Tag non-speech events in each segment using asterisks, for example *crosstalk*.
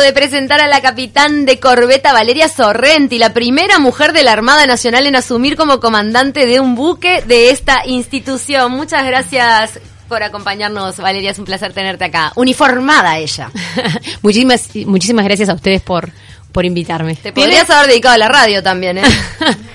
de presentar a la capitán de corbeta Valeria Sorrenti, la primera mujer de la Armada Nacional en asumir como comandante de un buque de esta institución. Muchas gracias por acompañarnos, Valeria, es un placer tenerte acá. Uniformada ella. *laughs* muchísimas, muchísimas gracias a ustedes por, por invitarme. Te podrías haber dedicado a la radio también, ¿eh?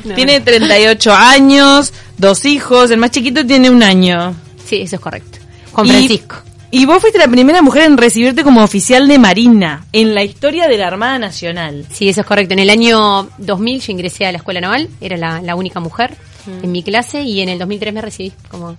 no. *laughs* Tiene 38 años, dos hijos, el más chiquito tiene un año. Sí, eso es correcto. Juan Francisco. Y vos fuiste la primera mujer en recibirte como oficial de Marina en la historia de la Armada Nacional. Sí, eso es correcto. En el año 2000 yo ingresé a la Escuela Naval, era la, la única mujer mm. en mi clase y en el 2003 me recibí como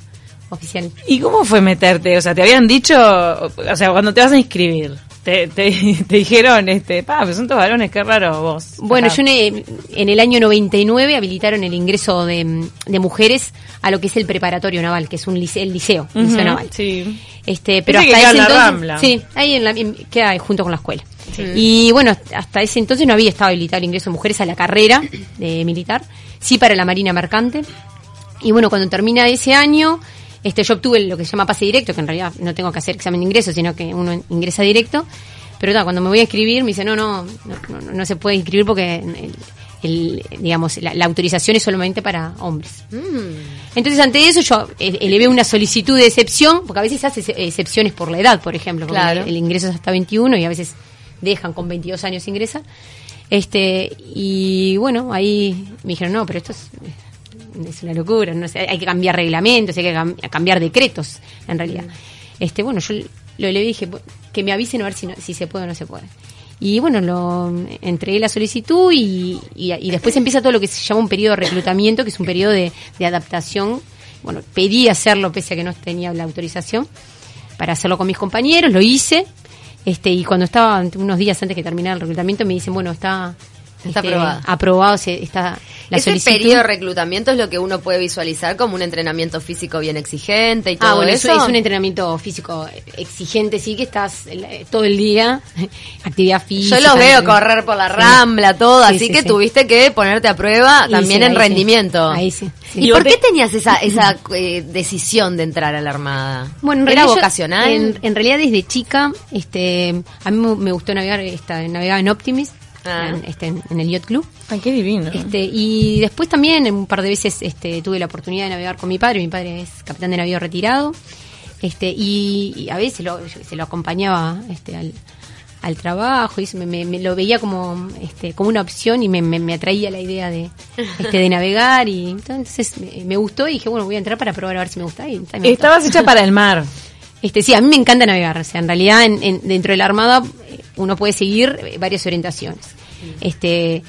oficial. ¿Y cómo fue meterte? O sea, te habían dicho, o sea, cuando te vas a inscribir, te, te, *laughs* te dijeron, este, pa, pues son todos varones, qué raro vos. Bueno, yo en, en, el año 99 habilitaron el ingreso de, de, mujeres a lo que es el preparatorio naval, que es un liceo, el liceo, uh -huh, liceo naval. Sí. Este, pero hasta ese entonces, Rambla. sí, ahí en la, en- queda junto con la escuela. Y bueno, hasta ese entonces no había estado habilitado el ingreso de mujeres a la carrera de militar, sí para la Marina Mercante. Y bueno, cuando termina ese año, este, yo obtuve lo que se llama pase directo, que en realidad no tengo que hacer examen de ingreso, sino que uno ingresa directo. Pero ta, cuando me voy a inscribir, me dice, no, no, no, no, no se puede inscribir porque el, el- digamos, la, la autorización es solamente para hombres. Entonces, ante eso, yo eh, elevé una solicitud de excepción, porque a veces hace ex- excepciones por la edad, por ejemplo, porque Claro. el, el ingreso es hasta 21 y a veces dejan con 22 años ingresar. Este, y bueno, ahí me dijeron, no, pero esto es, es una locura, no sé, hay que cambiar reglamentos, hay que cam- cambiar decretos, en realidad. Este, bueno, yo lo y dije, "Bu- que me avisen a ver si, no- si se puede o no se puede. Y bueno, lo entregué la solicitud y, y, y después *laughs* empieza todo lo que se llama un periodo de reclutamiento, que es un periodo de, de adaptación. Bueno, pedí hacerlo pese a que no tenía la autorización para hacerlo con mis compañeros, lo hice. Este, y cuando estaba unos días antes que terminara el reclutamiento me dicen, bueno, está, Está este, aprobado. aprobado, se- está la Ese solicitud. periodo de reclutamiento es lo que uno puede visualizar como un entrenamiento físico bien exigente y todo Ah, bueno, eso es un entrenamiento físico exigente, sí, que estás eh, todo el día, *laughs* actividad física. Yo los veo correr por la Sí. rambla, todo, Sí, así sí, que tuviste que ponerte a prueba Y también en ahí rendimiento. Ahí sí. ¿Y, Y por qué te- tenías esa, esa eh, decisión de entrar a la Armada? Bueno, en ¿Era realidad yo- vocacional? en, en realidad desde chica, este, a mí me- me gustó navegar, esta, navegaba en Optimist, Ah. en, este, en el Yacht Club. Ay, qué divino. Este, y después también un par de veces este, tuve la oportunidad de navegar con mi padre. Mi padre es capitán de navío retirado. Este, y, y a veces lo, se lo acompañaba este, al, al trabajo y me, me- me lo veía como, este, como una opción y me, me- me atraía la idea de, este, de navegar. Y entonces me, me gustó y dije, bueno, voy a entrar para probar a ver si me gusta. Y, ta, me gustó. Estabas hecha para el mar. Este, sí, a mí me encanta navegar. O sea, en realidad, en- en- dentro de la Armada, eh, uno puede seguir eh, varias orientaciones. Este,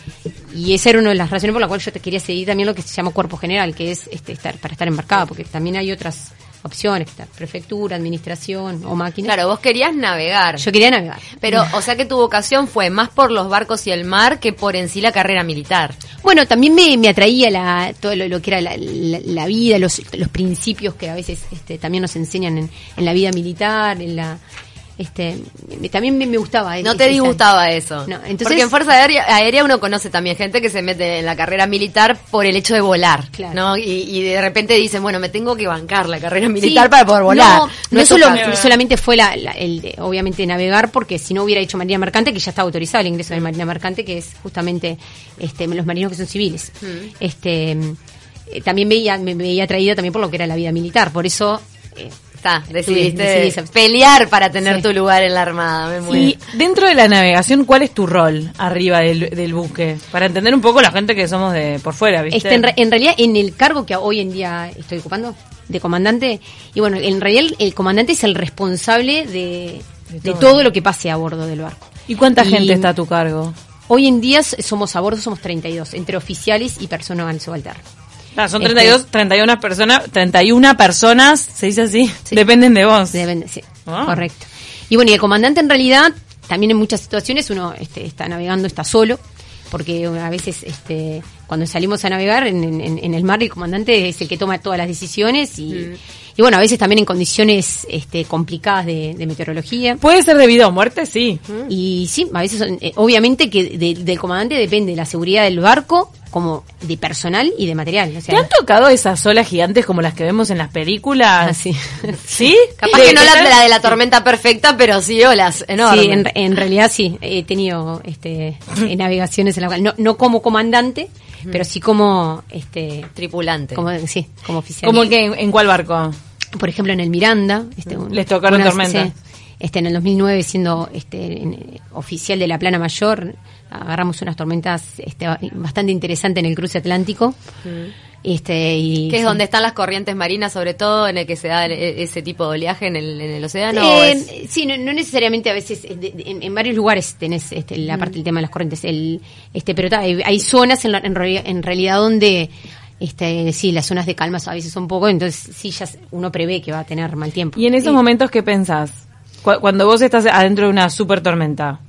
y esa era una de las razones por la cual yo te quería seguir también lo que se llama cuerpo general, que es este, estar para estar embarcado, porque también hay otras opciones, que está prefectura, administración o máquina. Claro, vos querías navegar. Yo quería navegar. Pero, o sea que tu vocación fue más por los barcos y el mar que por en sí la carrera militar. Bueno, también me, me atraía la, todo lo, lo que era la, la- la vida, los, los principios que a veces este, también nos enseñan en, en la vida militar, en la este también me, me gustaba. No te disgustaba eso. No, entonces- Porque en Fuerza aérea, aérea uno conoce también gente que se mete en la carrera militar por el hecho de volar. Claro. ¿no? Y, y de repente dicen, bueno, me tengo que bancar la carrera Sí, militar para poder volar. No, no, solo, caso. solamente fue la, la- el obviamente navegar, porque si no hubiera hecho Marina Mercante, que ya estaba autorizado el ingreso de Marina Mercante, que es justamente este, los marinos que son civiles. Este eh, también veía, me veía atraída también por lo que era la vida militar, por eso eh, Está, decidiste pelear para tener Sí. tu lugar en la Armada. Me muero. Y dentro de la navegación, ¿cuál es tu rol arriba del, del buque? Para entender un poco la gente que somos de por fuera, ¿viste? Este, en, re- en realidad, en el cargo que hoy en día estoy ocupando, de comandante, y bueno, en realidad el, el comandante es el responsable de, De de todo. lo que pase a bordo del barco. ¿Y cuánta Y- gente está a tu cargo? Hoy en día somos a bordo, somos 32, entre oficiales y personal subalterno. Ah, son Este- 32, 31 personas, 31 personas, se dice así, Sí. dependen de vos. Deben de- sí, Ah. correcto. Y bueno, y el comandante en realidad, también en muchas situaciones uno este, está navegando, está solo, porque a veces este, cuando salimos a navegar en, en- en el mar, el comandante es el que toma todas las decisiones y, y bueno, a veces también en condiciones este, complicadas de, de meteorología. ¿Puede ser debido a muerte? Sí. Y sí, a veces, eh, obviamente que de- del comandante depende la seguridad del barco, como de personal y de material. O ¿Te han tocado esas olas gigantes como las que vemos en las películas? Ah, sí. *laughs* *laughs* ¿Sí? Capaz De- que no la, de- la de la tormenta perfecta, pero sí olas enormes. Sí, en, en realidad sí, he tenido este, *laughs* eh, navegaciones en la cual, no, no como comandante, pero sí como, este, Tripulante. como, sí, como oficial. ¿Cómo que en, en cuál barco? Por ejemplo, en el Miranda. Este, un- Les tocaron una- tormentas. sí, este, en el 2009, siendo este, en- oficial de la Plana Mayor, agarramos unas tormentas este, bastante interesantes en el cruce atlántico. Este, y, que es sí. donde están las corrientes marinas, sobre todo, en el que se da el- e- ese tipo de oleaje en el, en el océano. ¿o Eh, es- Sí, no, no necesariamente a veces, en, en varios lugares tenés este, la parte del tema de las corrientes, el, este, pero ta, hay, hay zonas en, la- en realidad donde, este, sí, las zonas de calma a veces son poco, entonces sí, ya uno prevé que va a tener mal tiempo. ¿Y en esos momentos qué pensás? Cu- Cuando vos estás adentro de una super tormenta.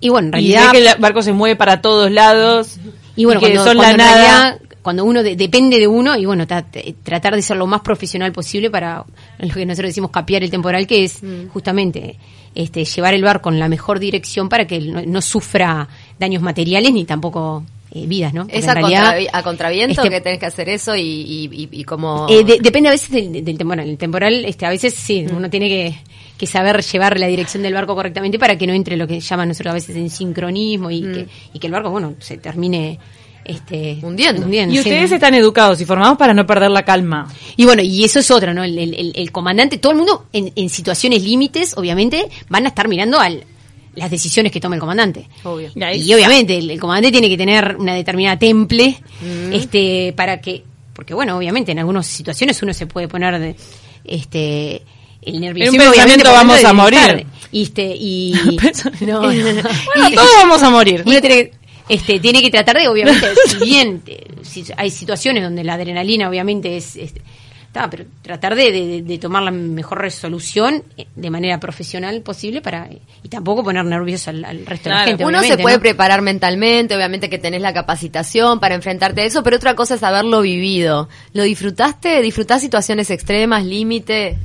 Y bueno, en Y realidad... que el barco se mueve para todos lados. Y bueno, que cuando, son cuando la nada. realidad, cuando uno de- depende de uno, y bueno, ta- tratar de ser lo más profesional posible para lo que nosotros decimos capear el temporal, que es Mm. justamente este llevar el barco en la mejor dirección para que no, no sufra daños materiales ni tampoco eh, vidas, ¿no? Porque ¿Es a, realidad, contravi- a contraviento este, que tenés que hacer eso y, y, y- y como... eh, de- depende a veces del, del temporal. El temporal, este, a veces sí, uno tiene que, que saber llevar la dirección del barco correctamente para que no entre lo que llaman nosotros a veces en sincronismo y, que, y que el barco, bueno, se termine este, Hundiendo. Y sí. ustedes están educados y formados para no perder la calma. Y bueno, y eso es otra, ¿no? El, el- el- el comandante, todo el mundo en, en situaciones límites, obviamente, van a estar mirando al las decisiones que toma el comandante. Obvio. Y obviamente el, el comandante tiene que tener una determinada temple, este, para que, porque bueno, obviamente en algunas situaciones uno se puede poner de, este, el nerviosismo. En un obviamente, pensamiento vamos a morir. Y este, y, *laughs* no, no. *laughs* Bueno, *laughs* Y- todos vamos a morir. uno tiene que, este, tiene que tratar de, obviamente, si bien eh, si hay situaciones donde la adrenalina, obviamente, es. es- está, pero tratar de, de- de tomar la mejor resolución eh, de manera profesional posible para y tampoco poner nervioso al, al resto de la gente. Uno se puede ¿no? preparar mentalmente, obviamente que tenés la capacitación para enfrentarte a eso, pero otra cosa es haberlo vivido. ¿Lo disfrutaste? ¿Disfrutás situaciones extremas, límite?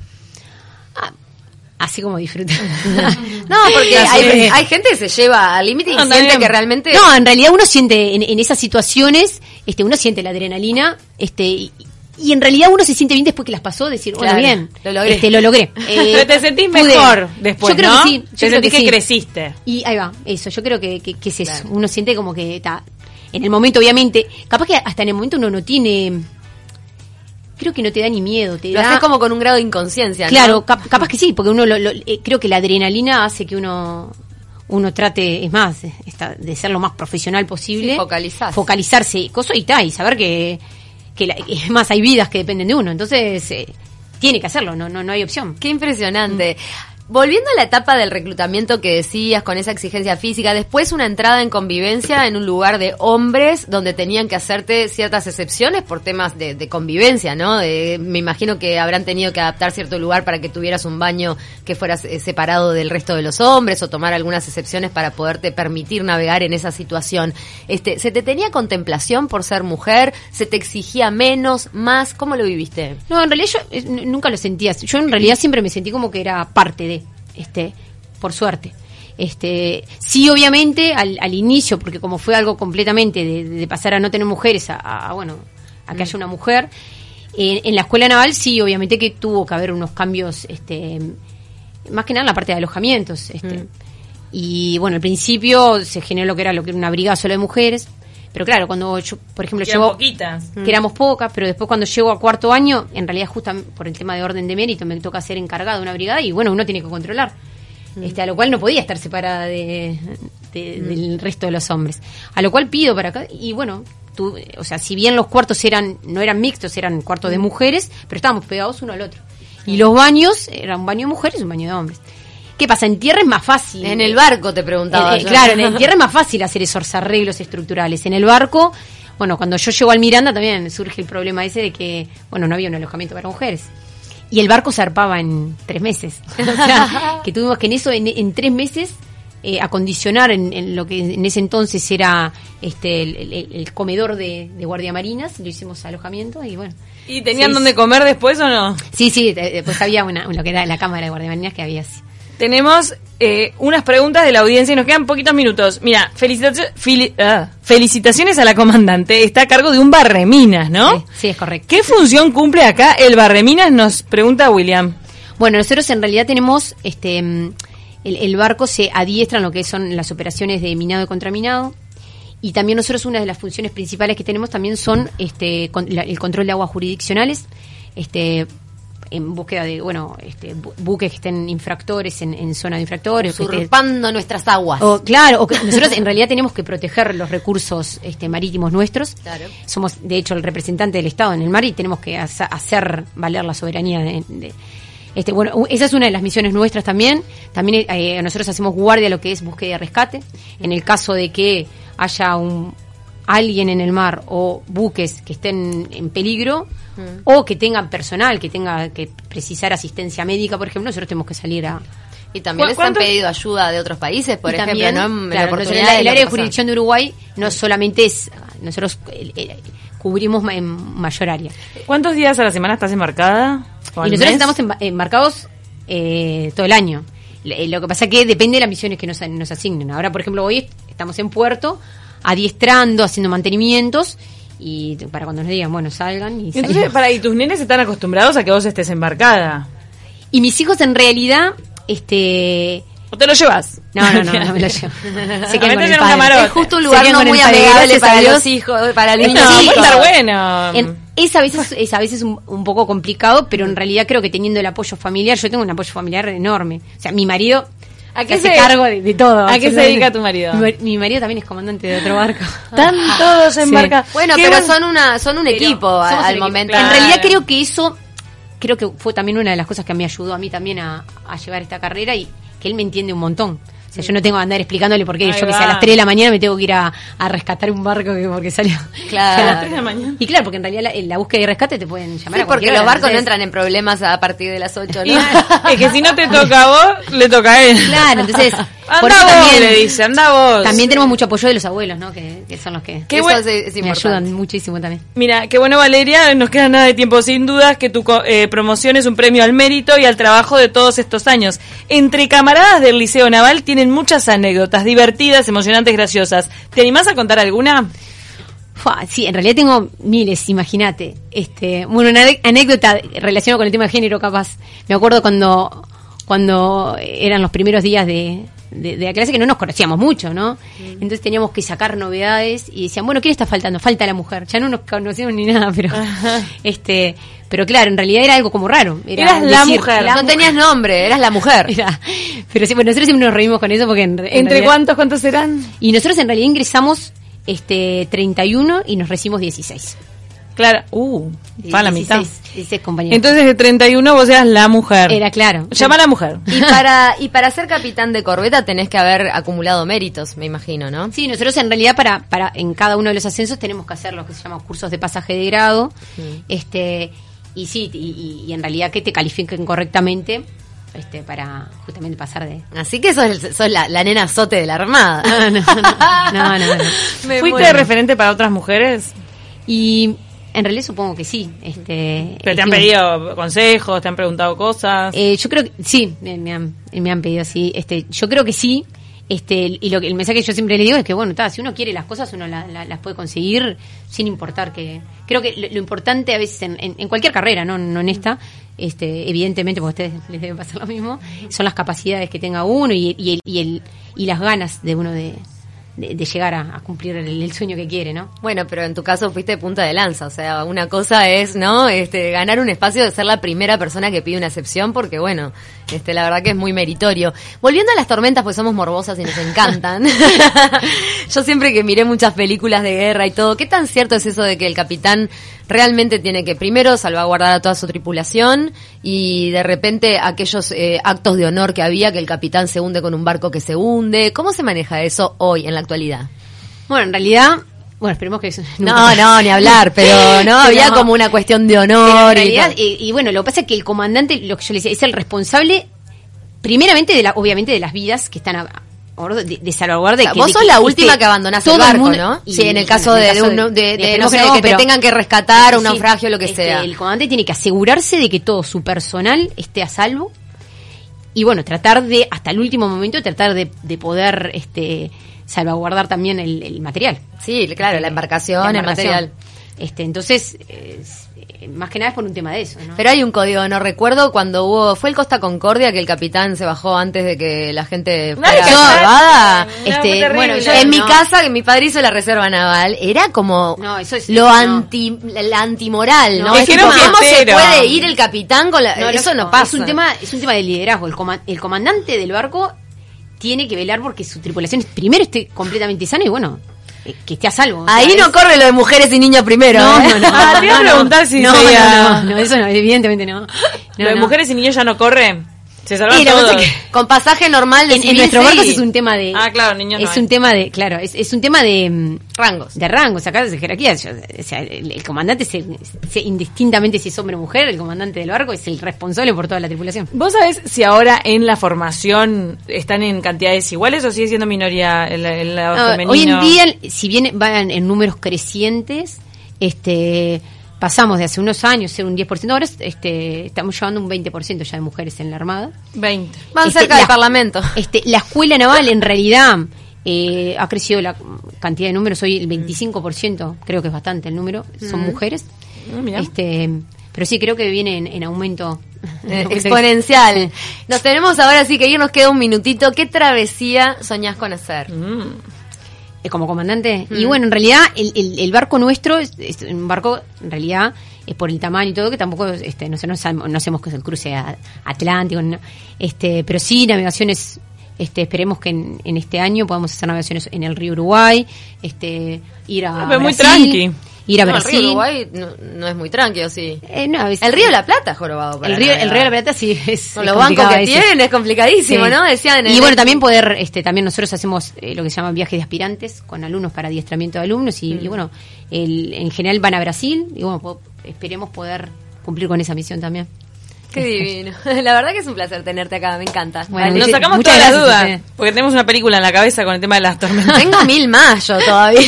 Así como disfrutar. *laughs* No, porque *laughs* hay, gente que se lleva al límite y No, siente que realmente... No, en realidad uno siente en, en esas situaciones, este, uno siente la adrenalina, este, y, y en realidad uno se siente bien después que las pasó, decir, bueno, Claro, bien, lo logré. Este, lo logré. Eh, *laughs* Pero te sentís pude. mejor después, Yo creo ¿no? que sí. yo Te creo sentís que sí. creciste. Y ahí va, eso, yo creo que, que, que es eso. Claro. Uno siente como que está. En el momento, obviamente, capaz que hasta en el momento uno no tiene. Creo que no te da ni miedo, te Lo da. haces como con un grado de inconsciencia, ¿no? Claro, cap- capaz que sí, porque uno lo, lo- eh, creo que la adrenalina hace que uno uno trate, es más, eh, esta- de ser lo más profesional posible. Sí, focalizás. Focalizarse, cosa y tal, y saber que, que la- más, hay vidas que dependen de uno. Entonces, eh, tiene que hacerlo, no, no, no hay opción. Qué impresionante. Volviendo a la etapa del reclutamiento que decías, con esa exigencia física, después una entrada en convivencia en un lugar de hombres donde tenían que hacerte ciertas excepciones por temas de, convivencia, ¿no? Me imagino que habrán tenido que adaptar cierto lugar para que tuvieras un baño que fueras eh, separado del resto de los hombres o tomar algunas excepciones para poderte permitir navegar en esa situación. Este, ¿Se te tenía contemplación por ser mujer? ¿Se te exigía menos, más? ¿Cómo lo viviste? No, en realidad yo eh, nunca lo sentía. Yo en realidad siempre me sentí como que era parte de, este, por suerte. Este, sí, obviamente, al, al inicio, porque como fue algo completamente de, de pasar a no tener mujeres a, a, bueno, a que haya una mujer, en, en la escuela naval sí, obviamente que tuvo que haber unos cambios, este, más que nada en la parte de alojamientos, este. Y bueno, al principio se generó lo que era lo que era una brigada solo de mujeres, pero claro, cuando yo, por ejemplo, llevo poquitas. que éramos pocas, pero después cuando llego a cuarto año, en realidad justamente por el tema de orden de mérito me toca ser encargada de una brigada y bueno, uno tiene que controlar. Este, a lo cual no podía estar separada de, de- del resto de los hombres. A lo cual pido para acá y bueno, tú, o sea, si bien los cuartos eran no eran mixtos, eran cuartos de mujeres, pero estábamos pegados uno al otro. Y los baños, era un baño de mujeres y un baño de hombres. ¿Qué pasa? En tierra es más fácil. En el barco te preguntaba. Eh, yo. claro, en el *laughs* tierra es más fácil hacer esos arreglos estructurales. En el barco, bueno, cuando yo llego al Miranda también surge el problema ese de que, bueno, no había un alojamiento para mujeres. Y el barco zarpaba en tres meses. *laughs* O sea, *laughs* que tuvimos que en eso, en, en tres meses, eh, acondicionar en, en lo que en ese entonces era este el, el- el comedor de, de guardiamarinas, lo hicimos alojamiento y bueno. ¿Y tenían Sí, dónde comer después o no? Sí, sí, de- después había una, lo que era la cámara de guardiamarinas que había así. Tenemos eh, unas preguntas de la audiencia y nos quedan poquitos minutos. Mira, felicitacio- fili- ah, felicitaciones a la comandante. Está a cargo de un barreminas, ¿no? Sí, sí, es correcto. ¿Qué función cumple acá el barreminas? Nos pregunta William. Bueno, nosotros en realidad tenemos este mm, el, el barco se adiestra en lo que son las operaciones de minado y contraminado. Y también nosotros una de las funciones principales que tenemos también son este con- la- el control de aguas jurisdiccionales, este en búsqueda de, bueno, este, bu- buques que estén infractores en, en zona de infractores. Usurpando nuestras aguas. o, claro, o que nosotros en realidad tenemos que proteger los recursos este, marítimos nuestros. Claro. Somos, de hecho, el representante del Estado en el mar y tenemos que hace- hacer valer la soberanía de, de- este, bueno, esa es una de las misiones nuestras también. También eh, nosotros hacemos guardia a lo que es búsqueda y rescate. En el caso de que haya un alguien en el mar o buques que estén en peligro o que tengan personal que tenga que precisar asistencia médica, por ejemplo, nosotros tenemos que salir a, Y también ¿Cu- les han pedido ayuda de otros países, por ejemplo, también, ¿no? Claro, la- el área de jurisdicción de Uruguay no solamente es, nosotros eh, eh, cubrimos en mayor área. ¿Cuántos días a la semana estás embarcada? ¿O Y nosotros mes? estamos embarcados eh, todo el año. Lo que pasa que depende de las misiones que nos, nos asignen. Ahora, por ejemplo, hoy est- estamos en puerto, adiestrando, haciendo mantenimientos, y para cuando nos digan, bueno, salgan y Entonces, salimos. para, ¿y tus nenes están acostumbrados a que vos estés embarcada? Y mis hijos en realidad, este... ¿O te lo llevas? No, no, no, no me lo *laughs* llevo. Se quedan con el padre. Es justo un lugar no muy amigable para los hijos, para el No, niño puede estar bueno. En- es a veces es a veces un, un poco complicado, pero en realidad creo que teniendo el apoyo familiar, yo tengo un apoyo familiar enorme. O sea, mi marido ¿A se qué hace se- cargo de, de todo. a qué se dedica tu marido? Mi, mar- mi marido también es comandante de otro barco. *laughs* Están todos Sí. embarcados. Bueno, Qué pero buen- son una son un Pero equipo al equipo. momento. Claro. En realidad creo que eso creo que fue también una de las cosas que me ayudó a mí también a, a llevar esta carrera y que él me entiende un montón. Sea, yo no tengo que andar explicándole por qué Ahí yo que sé, va. a las 3 de la mañana me tengo que ir a, a rescatar un barco que porque salió. Claro. *laughs* A las tres de la mañana. Y claro, porque en realidad la, la búsqueda y rescate te pueden llamar Sí, a porque los barcos no entran en problemas a partir de las 8, *laughs* Y- ¿no? es que si no te toca a vos, le toca a él. Claro, entonces, *laughs* Anda por eso vos, también- le dice, anda vos. También tenemos mucho apoyo de los abuelos, ¿no? Que, que son los que Qué Eso buen- es, es me ayudan muchísimo también. Mira, qué bueno Valeria, nos queda nada de tiempo. Sin dudas que tu co- eh, promoción es un premio al mérito y al trabajo de todos estos años. Entre camaradas del Liceo Naval tienen muchas anécdotas divertidas, emocionantes, graciosas. ¿Te animás a contar alguna? Fua, sí, en realidad tengo miles, imagínate. Este, bueno, una anécdota relacionada con el tema de género, capaz. Me acuerdo cuando, cuando eran los primeros días de, de, de la clase que no nos conocíamos mucho, ¿no? Entonces teníamos que sacar novedades y decían, bueno, ¿quién está faltando? Falta la mujer. Ya no nos conocíamos ni nada, pero, este, pero claro, en realidad era algo como raro. Era Eras la mujer. la no tenías nombre, eras la mujer. *laughs* Era- pero sí, bueno, nosotros siempre nos reímos con eso porque en, en ¿Entre realidad- cuántos, cuántos serán? Y nosotros en realidad ingresamos este 31 y nos recibimos 16. Claro. Uh, para la mitad. 16, 16 compañeros. Entonces de 31 vos eras la mujer. Era claro. Llama a la mujer. Y para, y para ser capitán de corbeta tenés que haber acumulado méritos, me imagino, ¿no? Sí, nosotros en realidad para, para en cada uno de los ascensos tenemos que hacer lo que se llama cursos de pasaje de grado. Este y sí, y, y- y en realidad que te califiquen correctamente este para justamente pasar de Así que sos, sos la, la nena sote de la armada. *laughs* no, no, no, no, no, no. *laughs* Me ¿Fuiste muero. referente para otras mujeres? Y en realidad supongo que sí. Este, Pero te han pedido consejos, te han preguntado cosas. Eh, yo creo que sí, me, me han, me han pedido así. Este, yo creo que sí. Este, y lo que el mensaje que yo siempre le digo es que bueno, ta, si uno quiere las cosas, uno la- la- las puede conseguir sin importar que. Creo que lo, lo importante a veces en, en- en cualquier carrera, no, no en esta, este, evidentemente, porque a ustedes *laughs* les debe pasar lo mismo, son las capacidades que tenga uno y, y, el- y, el, y las ganas de uno de, de, de llegar a, a cumplir el, el sueño que quiere, ¿no? Bueno, pero en tu caso fuiste punta de lanza, o sea, una cosa es, ¿no? Este, ganar un espacio de ser la primera persona que pide una excepción, porque bueno, este, la verdad que es muy meritorio. Volviendo a las tormentas, pues somos morbosas y nos encantan. *laughs* Yo siempre que miré muchas películas de guerra y todo, ¿qué tan cierto es eso de que el capitán realmente tiene que primero salvaguardar a toda su tripulación y de repente aquellos eh, actos de honor que había, que el capitán se hunde con un barco que se hunde? ¿Cómo se maneja eso hoy en la actualidad? Bueno, en realidad, bueno, esperemos que No, *laughs* no, ni hablar, pero *laughs* no, había como una cuestión de honor. realidad, y, y bueno, lo que pasa es que el comandante, lo que yo le decía, es el responsable, primeramente, de la, obviamente, de las vidas que están a- de, de salvaguarda. O sea, que- vos sos la última que abandonás todo el barco, mundo- ¿no? y- Sí, en el caso de, de un- no sé, que te tengan que rescatar, un Sí, naufragio, lo que este, sea. El comandante tiene que asegurarse de que todo su personal esté a salvo y bueno, tratar de, hasta el último momento, tratar de, de poder este salvaguardar también el, el material. Sí, claro, la embarcación, La el embarcación. material. Este, entonces, es- eh, más que nada es por un tema de eso, ¿no? Pero hay un código, no recuerdo cuando hubo, fue el Costa Concordia que el capitán se bajó antes de que la gente fuera Ay, salvada. No, este, bueno, yo- en mi casa, que mi padre hizo la reserva naval, era como No, eso es- lo anti, la antimoral, ¿no? Es es que tipo, no ¿Cómo se puede ir el capitán con la, eso no, pasa. Es un tema, es un tema de liderazgo. El, coma- el comandante del barco tiene que velar porque su tripulación primero esté completamente sana y bueno, que esté a salvo. Ahí no corre lo de mujeres y niños primero. No, ¿eh? no, no. Ah, te iba a preguntar si no, sería- no, no, no, eso no, evidentemente no. No, ¿Lo de no. mujeres y niños ya no corre? Se salvan Y la cosa todos. es que- Con pasaje normal de En, en nuestro sí. barco es un tema de. Ah, claro, niños no Es hay. un tema de, claro, es, es un tema de. mm, rangos. de rangos, acá de jerarquía. Yo- o sea, el, el comandante, se, se- indistintamente si es hombre o mujer, el comandante del barco es el responsable por toda la tripulación. ¿Vos sabés si ahora en la formación están en cantidades iguales o sigue siendo minoría el, el lado No, femenino? hoy en día, si bien van en números crecientes, este pasamos de hace unos años ser un 10%, ahora este, estamos llevando un 20% ya de mujeres en la Armada. 20. Van Este, cerca la- del Parlamento. Este, la escuela naval en realidad eh, ha crecido la cantidad de números, hoy el 25%, creo que es bastante el número, son mujeres. Ah. Este, pero sí creo que viene en, en aumento *laughs* Eh, exponencial. Nos tenemos ahora sí que ir, nos queda un minutito. ¿Qué travesía soñás con hacer? Mm. Eh, como comandante. Y Mm. bueno, en realidad el, el- el barco nuestro es, es un barco, en realidad, es por el tamaño y todo, que tampoco, este, no, sé, no, no hacemos que es el cruce a- atlántico, no. este, pero sí navegaciones, este, esperemos que en, en este año podamos hacer navegaciones en el río Uruguay, este, ir a pero muy Brasil, tranqui. Ir a No, Brasil. El río Uruguay no, no es muy tranquilo, sí. Eh, no, a veces- El río de la Plata jorobado. el río, el río de la Plata sí es. Con los bancos que tienen es complicadísimo, Sí. ¿no? Decían en y el- bueno, también poder, este, también nosotros hacemos eh, lo que se llama viajes de aspirantes con alumnos para adiestramiento de alumnos y, Mm. y bueno, el, en general van a Brasil y bueno, po- esperemos poder cumplir con esa misión también. Qué divino. *laughs* La verdad que es un placer tenerte acá, me encanta. Bueno, Vale. Nos sacamos muchas todas las dudas. Porque tenemos una película en la cabeza con el tema de las tormentas. Tengo mil más yo todavía. *laughs*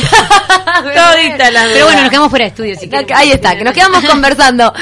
Todita las Pero bueno, nos quedamos fuera de estudio. Si. Ahí está, que nos quedamos conversando.